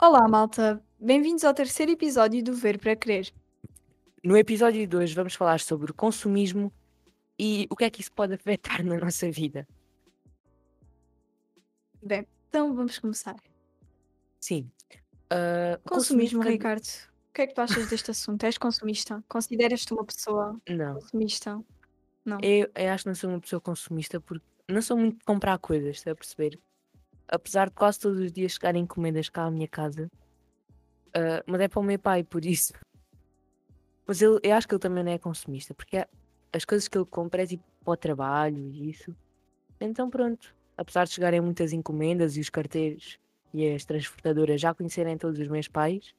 Olá, malta. Bem-vindos ao terceiro episódio do Ver para Crer. No episódio de hoje vamos falar sobre o consumismo e o que é que isso pode afetar na nossa vida. Bem, então vamos começar. Sim. o Consumismo, consumismo. Ricardo. O que é que tu achas deste assunto? És consumista? Consideras-te uma pessoa Não, consumista? Não. eu, eu acho que não sou uma pessoa consumista porque não sou muito de comprar coisas, está a perceber? Apesar de quase todos os dias chegarem encomendas cá à minha casa, ah, mas é para o meu pai, por isso. Mas ele, eu acho que ele também não é consumista, porque é- as coisas que ele compra é tipo para o trabalho e isso. Então pronto, apesar de chegarem muitas encomendas e os carteiros e as transportadoras já conhecerem todos os meus pais,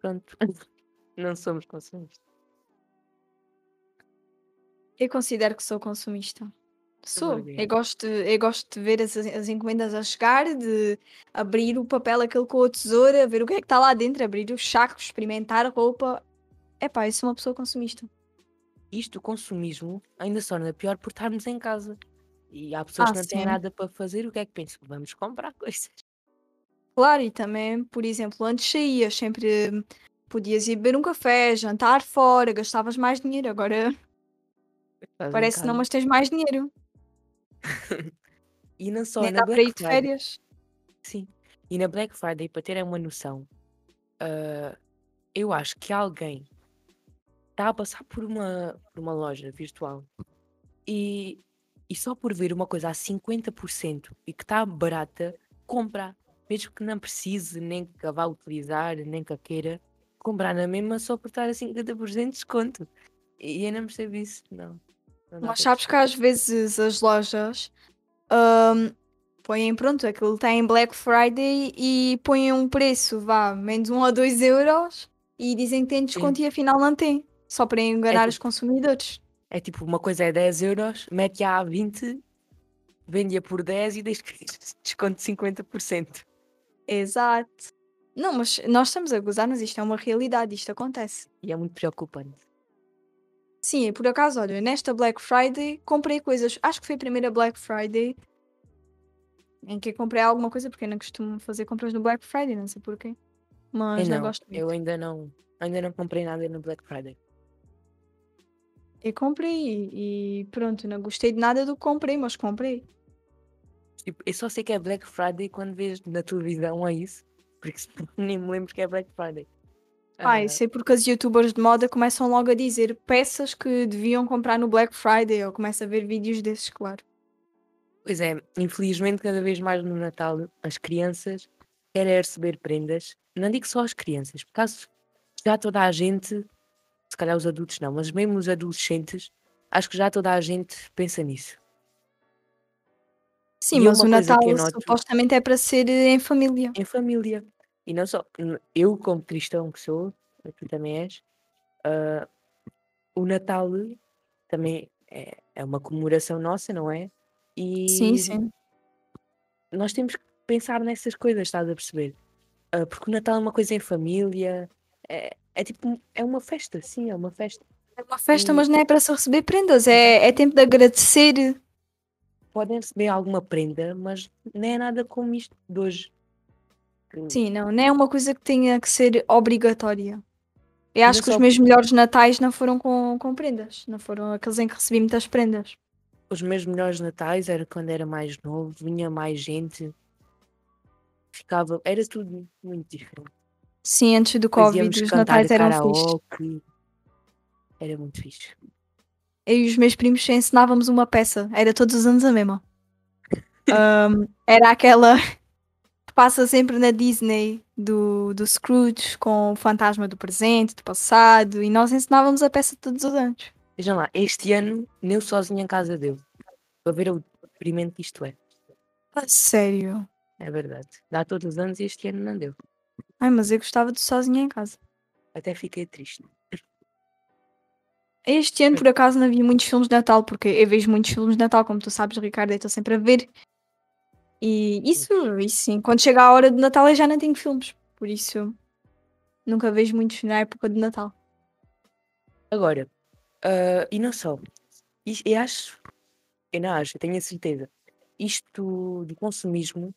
pronto, não somos consumistas. Eu considero que sou consumista. Sou. Eu gosto, eu gosto de ver as, as encomendas a chegar, de abrir o papel aquele com a tesoura, ver o que é que está lá dentro, abrir os sacos, experimentar a roupa. Epá, eu sou uma pessoa consumista. Isto, o consumismo, ainda só torna pior por estarmos em casa. E há pessoas Ah, que não têm sim. nada para fazer, o que é que pensam? Vamos comprar coisas. Claro, e também, por exemplo, antes saías, sempre podias ir beber um café, jantar fora, gastavas mais dinheiro. Agora Estás parece que não, mas tens mais dinheiro. E não só, Nem na dá para ir Black de Friday. férias. Sim. E na Black Friday, para terem uma noção, ah, eu acho que alguém está a passar por uma, por uma loja virtual e, e só por ver uma coisa a 50% e que está barata, compra. Mesmo que não precise, nem que a vá utilizar, nem que a queira, comprar na mesma só por estar a 50% de desconto. E eu não percebo isso, não. Mas sabes que às vezes as lojas ahm, põem, pronto, aquilo está em Black Friday e põem um preço, vá, menos um ou dois euros e dizem que tem desconto Sim. e afinal não tem. Só para É enganar os tipo, consumidores. é tipo, uma coisa é 10 euros, mete-a a 20, vende-a por 10 e que desconto de 50%. Exato. Não, mas nós estamos a gozar, mas isto é uma realidade, isto acontece. E é muito preocupante. Sim, e por acaso, olha, nesta Black Friday comprei coisas. Acho que foi a primeira Black Friday em que eu comprei alguma coisa, porque eu não costumo fazer compras no Black Friday, não sei porquê. Eu Mas não não, gosto eu muito. ainda não, ainda não comprei nada no Black Friday. Eu comprei e, e pronto, não gostei de nada do que comprei, mas comprei. Tipo, eu só sei que é Black Friday quando vês na televisão é isso, porque nem me lembro que é Black Friday. Ah, sei porque as youtubers de moda começam logo a dizer peças que deviam comprar no Black Friday, ou começo a ver vídeos desses, claro. pois é, infelizmente cada vez mais no Natal as crianças querem receber prendas. Não digo só as crianças, por acaso já toda a gente, se calhar os adultos não, mas mesmo os adolescentes, acho que já toda a gente pensa nisso. Sim, E mas uma o Natal noto supostamente é para ser eh, em família. em família. E não só, eu como cristão que sou, tu também és, ah, o Natal também é, é uma comemoração nossa, não é? Sim, E sim. nós temos que pensar nessas coisas, estás a perceber? Ah, porque o Natal é uma coisa em família, é, é tipo, é uma festa, sim, é uma festa. É uma festa, E mas não é para se receber prendas, é, é tempo de agradecer. podem receber alguma prenda, mas não é nada como isto de hoje. Sim, não, não é uma coisa que tenha que ser obrigatória. Eu acho não que os meus melhores natais não foram com, com prendas, não foram aqueles em que recebi muitas prendas. os meus melhores natais era quando era mais novo, vinha mais gente, ficava, era tudo muito diferente. Sim, antes do Covid, Fazíamos os natais eram fixe. era muito fixe. Eu e os meus primos ensinávamos uma peça, era todos os anos a mesma. Ahm, era aquela que passa sempre na Disney do, do Scrooge com o fantasma do presente, do passado, e nós ensinávamos a peça todos os anos. Vejam lá, este ano nem eu sozinho em casa deu, para ver o deprimente que isto é. A sério? É verdade. Dá todos os anos e este ano não deu. Ai, mas eu gostava de sozinha em casa. Até fiquei triste. Este ano, por acaso, não vi muitos filmes de Natal, porque eu vejo muitos filmes de Natal, como tu sabes, Ricardo, eu estou sempre a ver. E isso, isso sim, quando chega a hora de Natal eu já não tenho filmes, por isso nunca vejo muitos na época de Natal. Agora, ah, e não só, eu acho, eu não acho, eu tenho a certeza, isto do consumismo,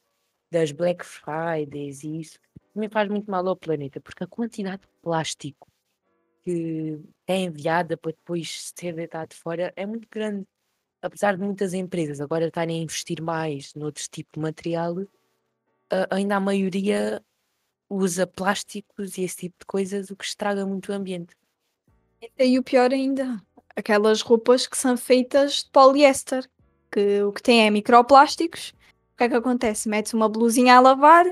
das Black Fridays e isso, também faz muito mal ao planeta, porque a quantidade de plástico que é enviada para depois ser deitado fora é muito grande. Apesar de muitas empresas agora estarem a investir mais noutros tipos de material, ainda a maioria usa plásticos e esse tipo de coisas, o que estraga muito o ambiente. E o pior ainda, aquelas roupas que são feitas de poliéster, que o que tem é microplásticos. O que é que acontece? Metes uma blusinha a lavar,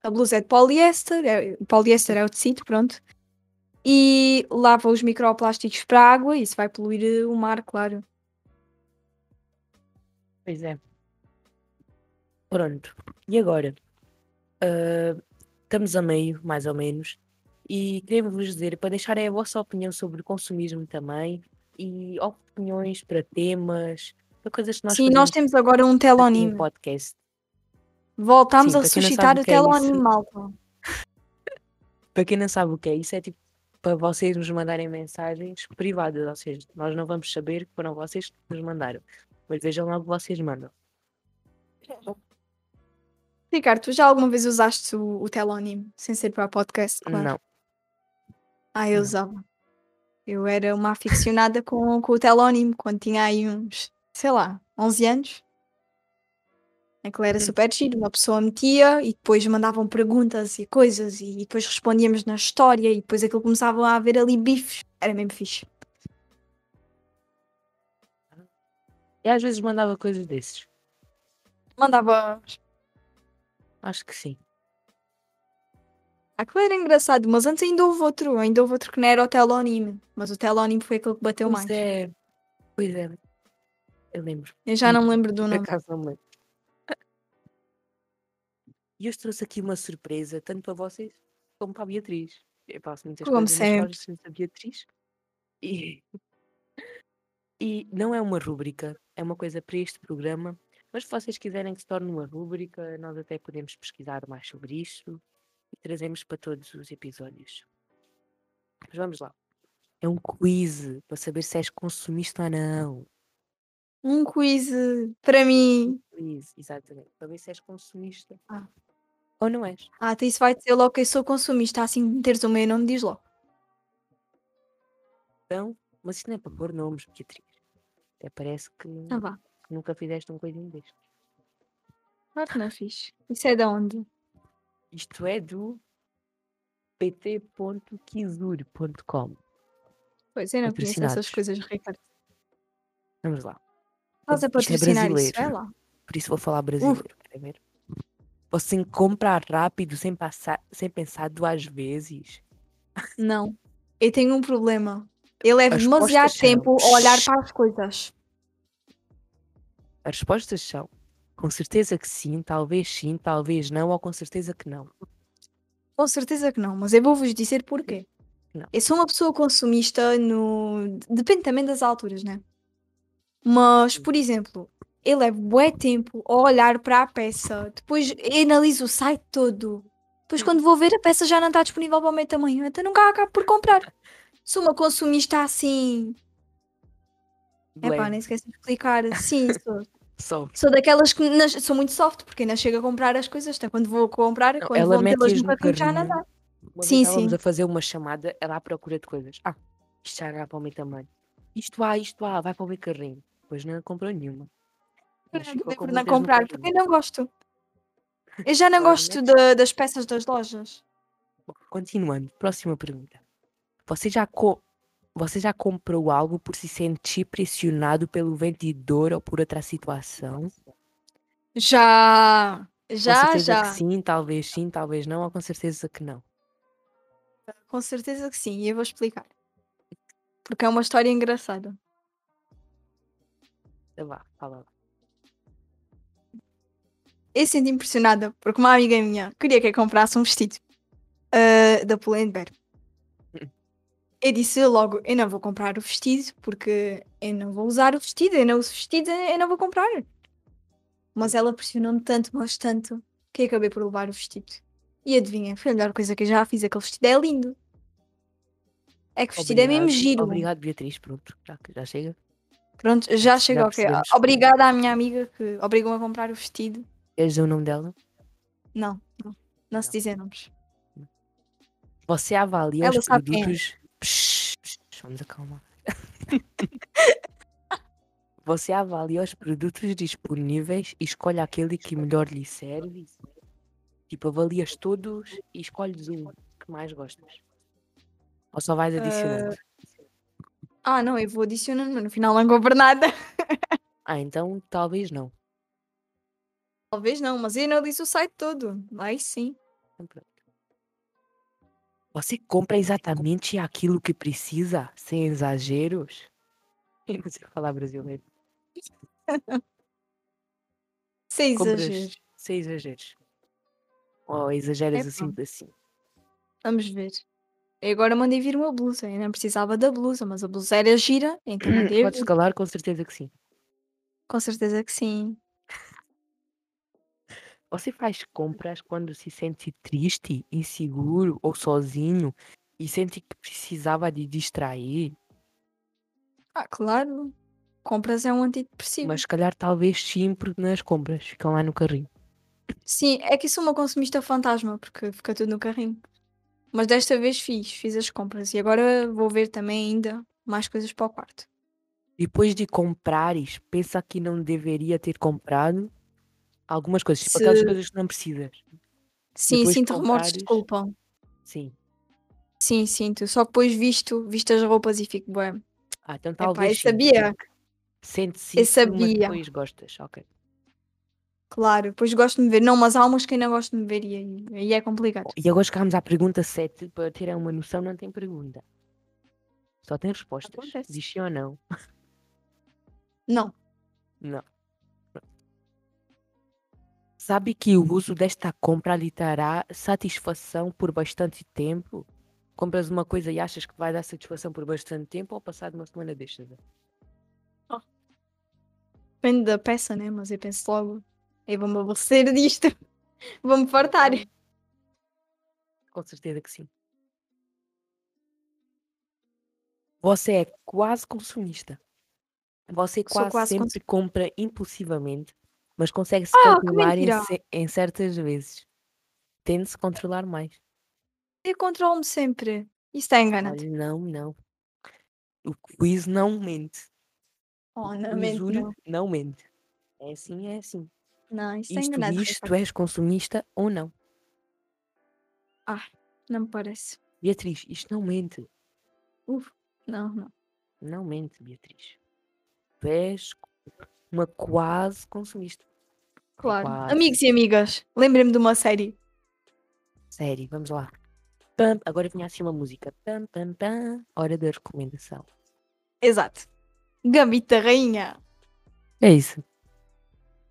a blusa é de poliéster, é, poliéster é o tecido, pronto, e lava os microplásticos para a água e isso vai poluir o mar, claro. Pois é. Pronto. E agora? Ah, estamos a meio, mais ou menos, e queremos vos dizer para deixarem a vossa opinião sobre o consumismo também e opiniões para temas, para coisas que nós Sim, nós temos agora um no telonime. podcast. Voltámos Sim, a para quem não suscitar sabe o o que é malta. para quem não sabe o que é isso, é tipo para vocês nos mandarem mensagens privadas, ou seja, nós não vamos saber que foram vocês que nos mandaram, mas vejam lá o que vocês mandam. Ricardo, tu já alguma vez usaste o, o telonime, sem ser para podcast, claro? Não, Ah, eu não. usava. Eu era uma aficionada com, com o telónimo quando tinha aí uns, sei lá, 11 anos. Aquilo era Hum. super giro. Uma pessoa metia e depois mandavam perguntas e coisas e depois respondíamos na história e depois aquilo começava a haver ali bifes. Era mesmo fixe. E às vezes mandava coisas desses. Mandava. Acho que sim. Aquilo era engraçado, mas antes ainda houve outro. Ainda houve outro que não era o telónimo. Mas o telónimo foi aquele que bateu Pois mais. é, pois é. Eu lembro. Eu já não me lembro do Por nome. acaso não me lembro. E eu trouxe aqui uma surpresa, tanto para vocês como para a Beatriz. Eu faço muitas Como coisas sempre. Beatriz. E, e não é uma rúbrica, é uma coisa para este programa. Mas se vocês quiserem que se torne uma rúbrica, nós até podemos pesquisar mais sobre isto e trazemos para todos os episódios. Mas vamos lá. É um quiz para saber se és consumista ou não. Um quiz para mim. Quiz, exatamente. Para ver se és consumista Ah. ou não és. Ah, então isso vai dizer logo que eu sou consumista. Assim, meteres o meu nome, diz logo. Então, mas isto não é para pôr nomes, Beatriz. Até parece que Ah, vá. nunca fizeste um coisinho deste. Claro que não fiz. Isso é de onde? Isto é do pt.kizur.com. Pois eu não conheço essas coisas, Ricardo. Vamos lá. Estás a é patrocinar isso, brasileiro. é lá. Por isso vou falar brasileiro. Querem ver? Você compra rápido sem, passar, sem pensar duas vezes. Não. Eu tenho um problema. Eu levo As demasiado respostas são- tempo a olhar para as coisas. As respostas são com certeza que sim, talvez sim, talvez não, ou com certeza que não. Com certeza que não, mas eu vou-vos dizer porquê. Não. Eu sou uma pessoa consumista no. Depende também das alturas, né? Mas, por exemplo, eu levo bué tempo a olhar para a peça, depois analiso o site todo. Depois, quando vou ver, a peça já não está disponível para o meu tamanho, então nunca acabo por comprar. Sou uma consumista assim. É pá, nem esqueci de explicar. Sim, sou. Sou daquelas que nas- sou muito soft, porque ainda chego a comprar as coisas, até quando vou comprar, Não, quando ela vou metê-las no carrinho já não dá. Uma Sim, sim. a fazer uma chamada, ela à procura de coisas. Ah, isto já dá para o meu tamanho. Isto há, isto há, vai para o meu carrinho. Depois não comprou nenhuma. Mas por não no comprar, porque eu não gosto. Eu já não gosto da- das peças das lojas. Bom, continuando, próxima pergunta. Você já, co você já comprou algo por se sentir pressionado pelo vendedor ou por outra situação? Já, Com já, certeza já. que sim, talvez sim, talvez não, ou com certeza que não. Com certeza que sim, e eu vou explicar. Porque é uma história engraçada. Sei lá, fala lá. Eu senti impressionada porque uma amiga minha queria que eu comprasse um vestido ah, da Pull&Bear. Eu disse logo, eu não vou comprar o vestido porque eu não vou usar o vestido, eu não uso vestido, eu não vou comprar. Mas ela pressionou-me tanto, mas tanto, que acabei por levar o vestido. E adivinha, foi a melhor coisa que eu já fiz, aquele vestido é lindo. É que o vestido é mesmo Obrigado, giro. Obrigado, Beatriz. Pronto, já, já chega. Pronto, já Já chegou, percebemos. Obrigada à minha amiga que obrigou-me a comprar o vestido. Queres dizer o nome dela? Não, não, não se Não. dizem nomes. Você avalia Ela os é. produtos. Psh, psh, vamos acalmar. Você avalia os produtos disponíveis e escolhe aquele que melhor lhe serve. Tipo, avalias todos e escolhes um que mais gostas. Ou só vais adicionando? Ah, não, eu vou adicionando, mas no final não compro nada. Ah, então talvez não. Talvez não, mas eu analiso o site todo. Aí sim. Então pronto. Você compra exatamente aquilo que precisa, sem exageros? Eu não sei falar brasileiro. Sem Compras exagero. sem exageros. Ou exageras Epá. assim assim. Vamos ver. Eu agora mandei vir uma blusa. Eu não precisava da blusa, mas a blusa era gira, então Podes vir. calar, com certeza que sim. Com certeza que sim. Você faz compras quando se sente triste, inseguro ou sozinho e sente que precisava de distrair, Ah, claro. Compras é um antidepressivo. mas se calhar talvez sim, porque nas compras ficam lá no carrinho. Sim, é que sou uma consumista fantasma, porque fica tudo no carrinho. Mas desta vez fiz, fiz as compras. E agora vou ver também ainda mais coisas para o quarto. Depois de comprares, pensa que não deveria ter comprado algumas coisas, tipo aquelas Se- coisas que não precisas. Sim, Depois de sinto remorsos de culpa. Sim. Sim, sinto. Só que depois visto, visto as roupas e fico bem. Ah, então Epá, talvez eu sim, sabia. Sente-se Eu sabia. depois gostas. Ok. Claro, depois gosto de me ver. Não, mas há umas que ainda gosto de me ver e aí, aí é complicado. E agora chegámos à pergunta 7. Para terem uma noção, não tem pergunta. Só tem respostas. Acontece. Diz sim ou não. Não. Não. Sabe que o uso desta compra lhe dará satisfação por bastante tempo? Compras uma coisa e achas que vai dar satisfação por bastante tempo ou passado uma semana deixa de dar? Depende da peça, né? Mas eu penso logo. Eu vou-me aborrecer disto. Vou-me fartar. Com certeza que sim. Você é quase consumista. Você quase, quase sempre compra impulsivamente, mas consegue se Ah, que controlar em, mentira! ce- em certas vezes. Tende-se controlar mais. Eu controlo-me sempre. Isso está enganado. Olha, não, não. O quiz não mente. Oh, O não, quiz mente, juro, não. não mente. É assim, é assim. Não, isso está Isto enganado. diz se tu és consumista ou não. Não me parece. Beatriz, isto não mente. Uf, não, não. Não mente, Beatriz. Tu és uma quase consumista. Claro. quase. Amigos e amigas, lembrem-me de uma série. Sério, vamos lá. Pam, agora vinha assim uma música. Pam, pam, pam. Hora da recomendação. Exato. Gambito da Rainha. É isso.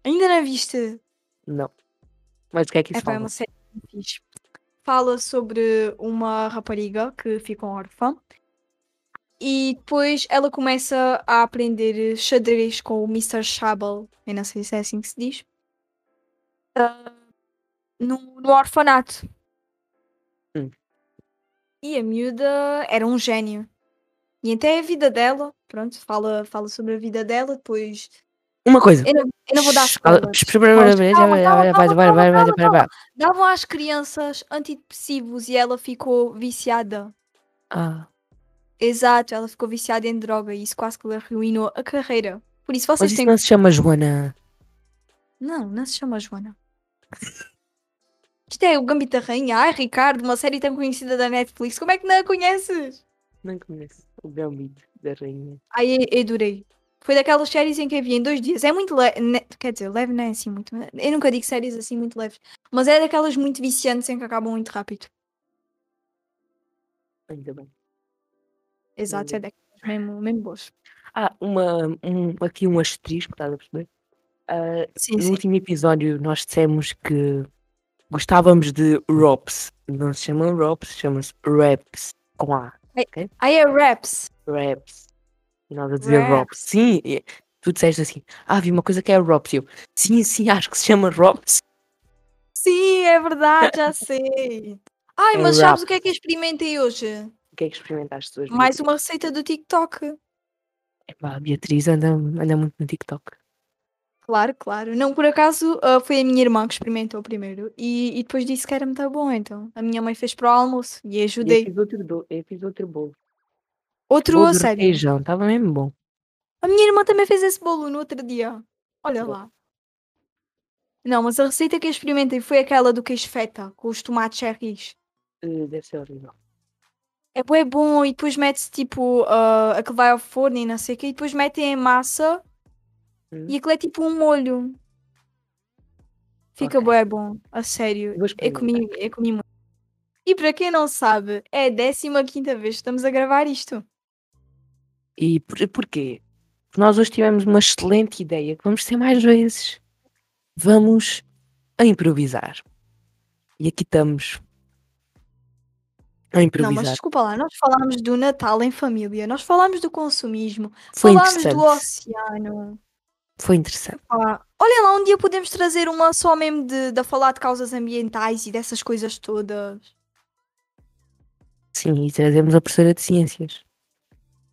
Ainda não viste? Não. Mas o que é que isso É, pá, é fala? uma série fixe. Fala sobre uma rapariga que fica órfã e depois ela começa a aprender xadrez com o Mr. Shabel. Eu não sei se é assim que se diz. No, no orfanato. Hum. E a miúda era um gênio. E até a vida dela, pronto, fala, fala sobre a vida dela, depois. Uma coisa. Eu não, eu não vou dar spoilers. Davam às crianças antidepressivos e ela ficou viciada. Ah, Exato, ela ficou viciada em droga e isso quase que lhe arruinou a carreira. Por isso mas vocês isso têm. não se chama Joana. Não, não se chama Joana. Isto é o Gambito da Rainha. Ai, Ricardo, uma série tão conhecida da Netflix. Como é que não a conheces? Não conheço. O Gambito da Rainha. Ai, eu, adorei. Foi daquelas séries em que havia em dois dias. É muito leve. Quer dizer, leve não é assim muito. Eu nunca digo séries assim muito leves. Mas é daquelas muito viciantes em que acabam muito rápido. Ainda bem. Exato, é Entendi. daquelas mesmo, mesmo boas. Ah, uma, um, aqui um asterisco, estás a perceber? Ah, Sim, no sim. último episódio nós dissemos que gostávamos de Rops. Não se chama Rops, chama-se Raps. Com A. Aí é Raps. Raps. E nós a dizer Raps. Rops. Sim, tu disseste assim, ah, vi uma coisa que é Rops. E eu, sim, sim, acho que se chama Rops. Sim, é verdade, já sei. Ai, É mas rap. sabes o que é que eu experimentei hoje? O que é que experimentaste hoje? Mais uma receita do TikTok. Epá, a Beatriz anda, anda muito no TikTok. Claro, claro. Não, por acaso, ah, foi a minha irmã que experimentou primeiro e, e depois disse que era muito bom, então. A minha mãe fez para o almoço e E eu ajudei. fiz outro, do... eu fiz outro bolo. Outro Bolo a sério. requeijão, estava mesmo bom. A minha irmã também fez esse bolo no outro dia. Olha Bom. lá. Não, mas a receita que eu experimentei foi aquela do queijo feta, com os tomates cherries. Eh, Deve ser horrível. É bué bom e depois mete-se tipo ah, aquilo vai ao forno e não sei o quê, e depois metem em massa Hum. e aquilo é tipo um molho. Fica Ok. bué bom, a sério. Eu comi, experimentar. eu comi muito. E para quem não sabe, é a 15 vez que estamos a gravar isto. E por, porquê? Porque nós hoje tivemos uma excelente ideia que vamos ter mais vezes. Vamos a improvisar. E aqui estamos. A Não, mas improvisar. desculpa lá, nós falámos do Natal em família, nós falámos do consumismo, Foi falámos do oceano. Foi interessante. Pá, olha lá, um dia podemos trazer uma só mesmo de, de falar de causas ambientais e dessas coisas todas. Sim, e trazemos a professora de ciências.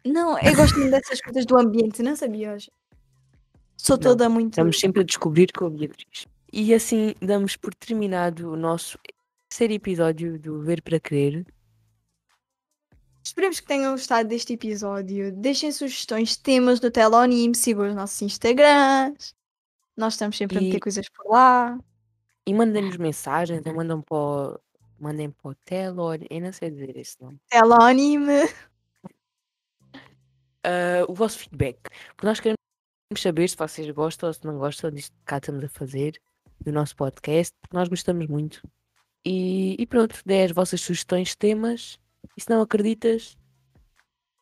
Não, eu gosto muito dessas coisas do ambiente, não sabias? Sou Não, toda muito. Estamos sempre a descobrir com a Beatriz. E assim damos por terminado o nosso terceiro episódio do Ver para Crer. Esperemos que tenham gostado deste episódio. Deixem sugestões de temas no Telonim, sigam os nossos Instagrams. Nós estamos sempre a meter E- coisas por lá. E mandem-nos mensagens, ou mandam para o, mandem para o Telor, eu não sei dizer esse nome. Telonim. Ah, o vosso feedback. Porque nós queremos saber se vocês gostam ou se não gostam disto que cá estamos a fazer, do nosso podcast, porque nós gostamos muito. E, e pronto, dê as vossas sugestões de temas. E se não acreditas,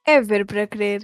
É ver para crer.